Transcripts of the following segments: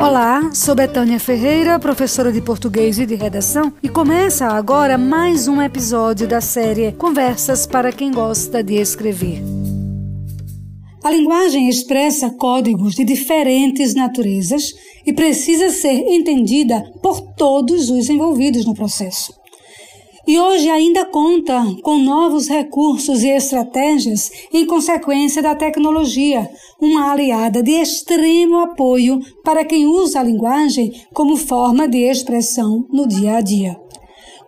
Olá, sou Betânia Ferreira, professora de português e de redação, e começa agora mais um episódio da série Conversas para quem gosta de escrever. A linguagem expressa códigos de diferentes naturezas e precisa ser entendida por todos os envolvidos no processo e hoje ainda conta com novos recursos e estratégias em consequência da tecnologia, uma aliada de extremo apoio para quem usa a linguagem como forma de expressão no dia a dia.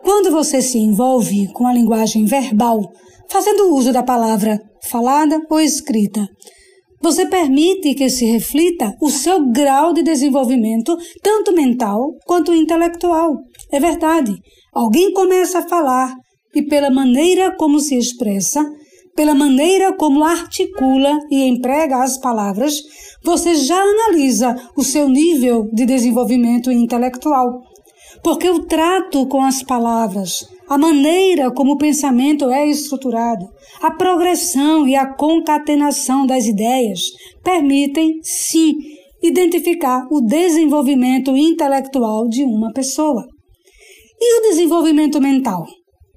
Quando você se envolve com a linguagem verbal, fazendo uso da palavra falada ou escrita, você permite que se reflita o seu grau de desenvolvimento, tanto mental quanto intelectual. É verdade. Alguém começa a falar e, pela maneira como se expressa, pela maneira como articula e emprega as palavras, você já analisa o seu nível de desenvolvimento intelectual. Porque o trato com as palavras, a maneira como o pensamento é estruturado, a progressão e a concatenação das ideias permitem, sim, identificar o desenvolvimento intelectual de uma pessoa. E o desenvolvimento mental?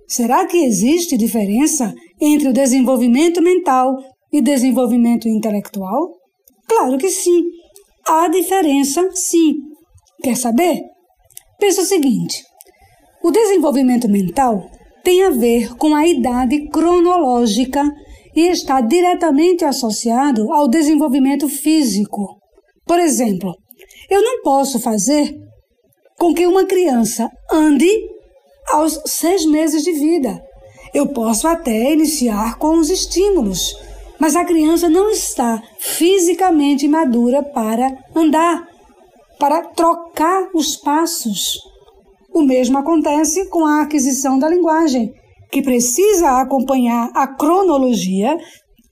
Será que existe diferença entre o desenvolvimento mental e desenvolvimento intelectual? Claro que sim. Há diferença, sim. Quer saber? Pensa o seguinte: o desenvolvimento mental tem a ver com a idade cronológica e está diretamente associado ao desenvolvimento físico. Por exemplo, eu não posso fazer com que uma criança ande aos seis meses de vida. Eu posso até iniciar com os estímulos, mas a criança não está fisicamente madura para andar, para trocar os passos. O mesmo acontece com a aquisição da linguagem, que precisa acompanhar a cronologia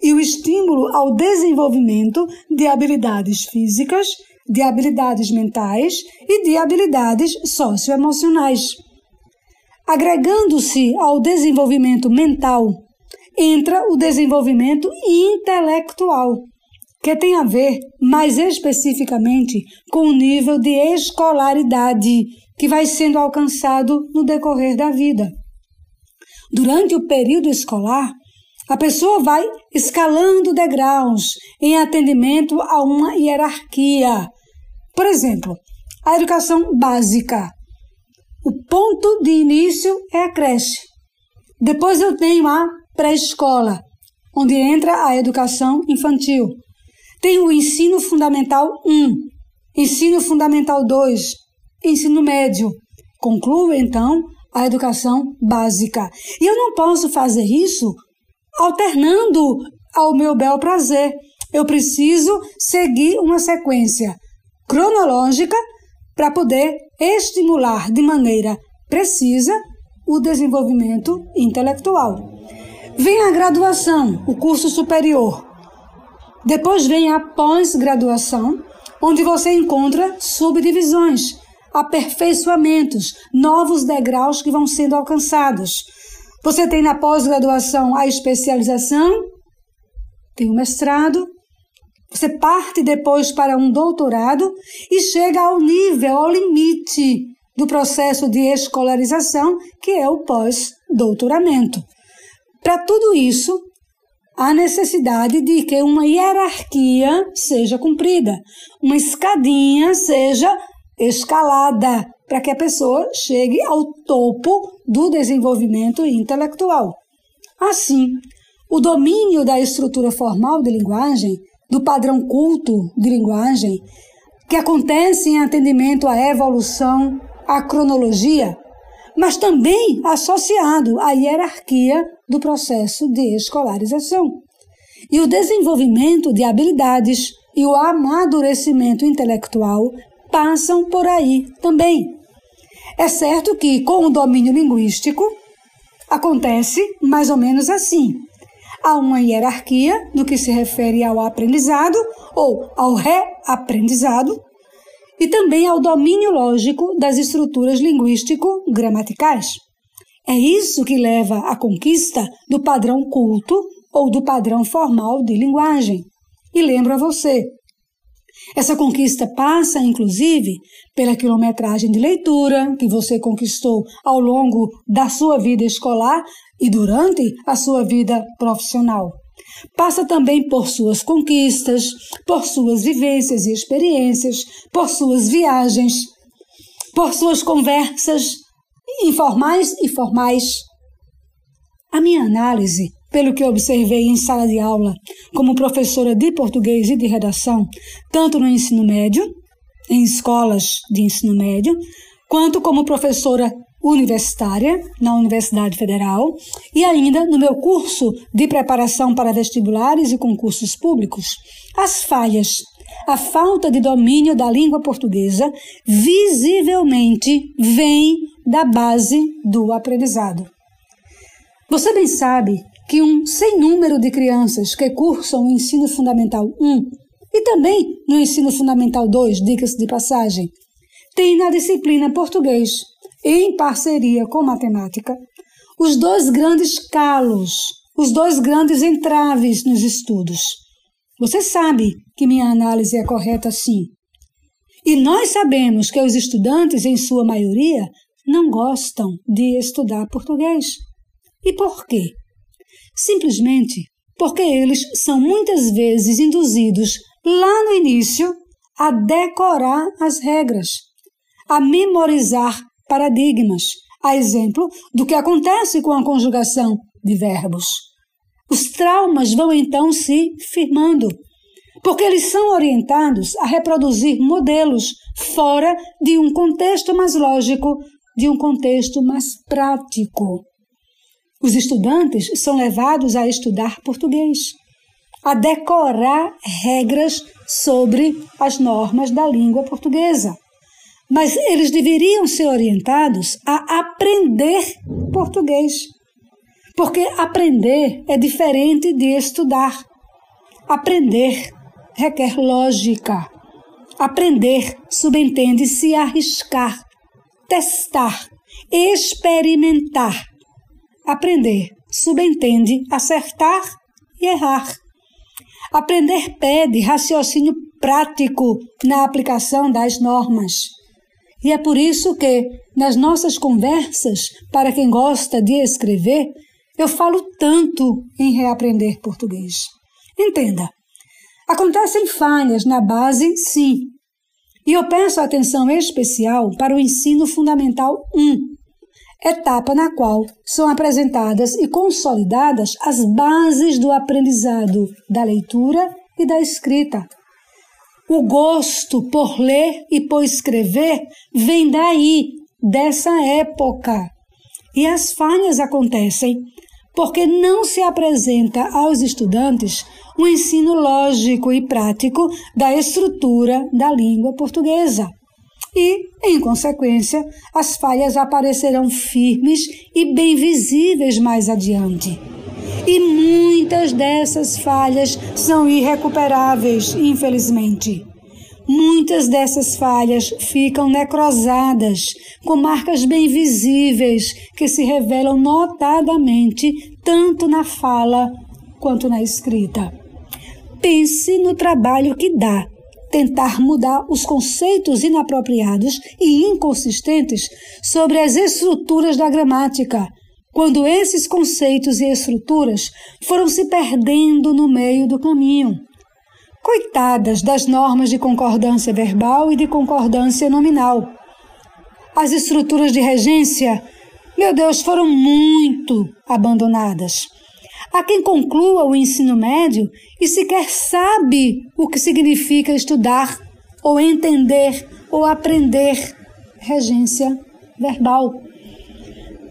e o estímulo ao desenvolvimento de habilidades físicas, de habilidades mentais e de habilidades socioemocionais. Agregando-se ao desenvolvimento mental, entra o desenvolvimento intelectual, que tem a ver mais especificamente com o nível de escolaridade que vai sendo alcançado no decorrer da vida. Durante o período escolar, a pessoa vai escalando degraus em atendimento a uma hierarquia. Por exemplo, a educação básica. O ponto de início é a creche. Depois eu tenho a pré-escola, onde entra a educação infantil. Tem o ensino fundamental 1, ensino fundamental 2, ensino médio. Concluo, então, a educação básica. E eu não posso fazer isso alternando ao meu bel prazer. Eu preciso seguir uma sequência cronológica para poder estimular de maneira precisa o desenvolvimento intelectual. Vem a graduação, o curso superior. Depois vem a pós-graduação, onde você encontra subdivisões aperfeiçoamentos, novos degraus que vão sendo alcançados. Você tem na pós-graduação a especialização, tem o mestrado, você parte depois para um doutorado e chega ao nível, ao limite do processo de escolarização, que é o pós-doutoramento. Para tudo isso, há necessidade de que uma hierarquia seja cumprida, uma escadinha seja escalada para que a pessoa chegue ao topo do desenvolvimento intelectual. Assim, o domínio da estrutura formal de linguagem, do padrão culto de linguagem, que acontece em atendimento à evolução, à cronologia, mas também associado à hierarquia do processo de escolarização. E o desenvolvimento de habilidades e o amadurecimento intelectual passam por aí também. É certo que, com o domínio linguístico, acontece mais ou menos assim. Há uma hierarquia no que se refere ao aprendizado ou ao reaprendizado, e também ao domínio lógico das estruturas linguístico-gramaticais. É isso que leva à conquista do padrão culto ou do padrão formal de linguagem. E lembro a você, Essa conquista passa, inclusive, pela quilometragem de leitura que você conquistou ao longo da sua vida escolar e durante a sua vida profissional. Passa também por suas conquistas, por suas vivências e experiências, por suas viagens, por suas conversas informais e formais. A minha análise pelo que observei em sala de aula, como professora de português e de redação, tanto no ensino médio, em escolas de ensino médio, quanto como professora universitária na Universidade Federal e ainda no meu curso de preparação para vestibulares e concursos públicos, as falhas, a falta de domínio da língua portuguesa visivelmente vem da base do aprendizado. Você bem sabe que um sem número de crianças que cursam o ensino fundamental 1 e também no ensino fundamental 2, dicas de passagem, tem na disciplina português, em parceria com matemática, os dois grandes calos, os dois grandes entraves nos estudos. Você sabe que minha análise é correta sim. E nós sabemos que os estudantes, em sua maioria, não gostam de estudar português. E por quê? Simplesmente porque eles são muitas vezes induzidos lá no início a decorar as regras, a memorizar paradigmas, a exemplo do que acontece com a conjugação de verbos. Os traumas vão então se firmando, porque eles são orientados a reproduzir modelos fora de um contexto mais lógico, de um contexto mais prático. Os estudantes são levados a estudar português, a decorar regras sobre as normas da língua portuguesa. Mas eles deveriam ser orientados a aprender português. Porque aprender é diferente de estudar. Aprender requer lógica. Aprender subentende se arriscar, testar, experimentar Aprender subentende acertar e errar. Aprender pede raciocínio prático na aplicação das normas. E é por isso que, nas nossas conversas, para quem gosta de escrever, eu falo tanto em reaprender português. Entenda, acontecem falhas na base, sim. E eu peço atenção especial para o ensino fundamental 1, etapa na qual são apresentadas e consolidadas as bases do aprendizado da leitura e da escrita. O gosto por ler e por escrever vem daí, dessa época. E as falhas acontecem porque não se apresenta aos estudantes um ensino lógico e prático da estrutura da língua portuguesa e, em consequência, as falhas aparecerão firmes e bem visíveis mais adiante. E muitas dessas falhas são irrecuperáveis, infelizmente. Muitas dessas falhas ficam necrosadas, com marcas bem visíveis que se revelam notadamente tanto na fala quanto na escrita. Pense no trabalho que dá tentar mudar os conceitos inapropriados e inconsistentes sobre as estruturas da gramática, quando esses conceitos e estruturas foram se perdendo no meio do caminho. Coitadas das normas de concordância verbal e de concordância nominal. As estruturas de regência, meu Deus, foram muito abandonadas. Há quem conclua o ensino médio e sequer sabe o que significa estudar, ou entender, ou aprender regência verbal.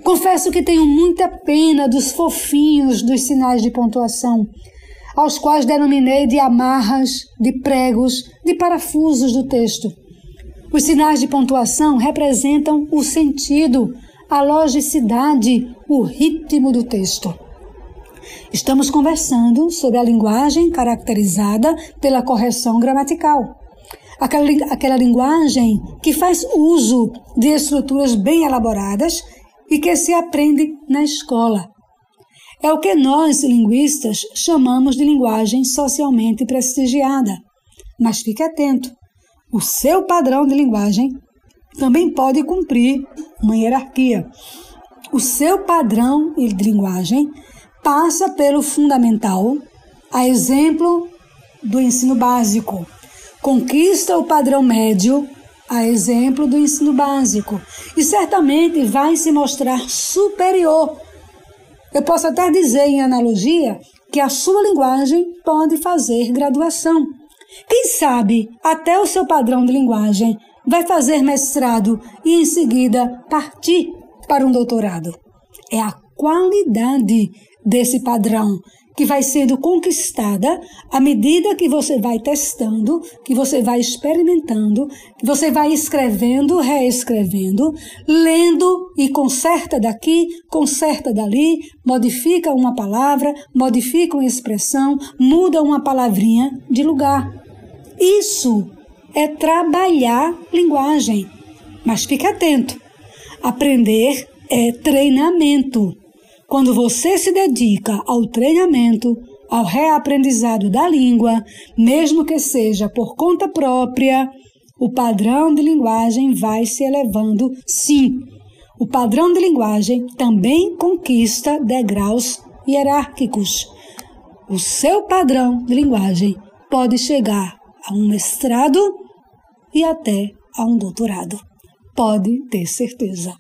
Confesso que tenho muita pena dos fofinhos dos sinais de pontuação, aos quais denominei de amarras, de pregos, de parafusos do texto. Os sinais de pontuação representam o sentido, a logicidade, o ritmo do texto. Estamos conversando sobre a linguagem caracterizada pela correção gramatical. Aquela, aquela linguagem que faz uso de estruturas bem elaboradas e que se aprende na escola. É o que nós, linguistas, chamamos de linguagem socialmente prestigiada. Mas fique atento: o seu padrão de linguagem também pode cumprir uma hierarquia. O seu padrão de linguagem passa pelo fundamental, a exemplo do ensino básico. Conquista o padrão médio, a exemplo do ensino básico. E certamente vai se mostrar superior. Eu posso até dizer, em analogia, que a sua linguagem pode fazer graduação. Quem sabe até o seu padrão de linguagem vai fazer mestrado e em seguida partir para um doutorado. É a qualidade desse padrão que vai sendo conquistada à medida que você vai testando, que você vai experimentando, que você vai escrevendo, reescrevendo, lendo e conserta daqui, conserta dali, modifica uma palavra, modifica uma expressão, muda uma palavrinha de lugar. Isso é trabalhar linguagem. Mas fique atento. Aprender é treinamento. Quando você se dedica ao treinamento, ao reaprendizado da língua, mesmo que seja por conta própria, o padrão de linguagem vai se elevando, sim. O padrão de linguagem também conquista degraus hierárquicos. O seu padrão de linguagem pode chegar a um mestrado e até a um doutorado. Pode ter certeza.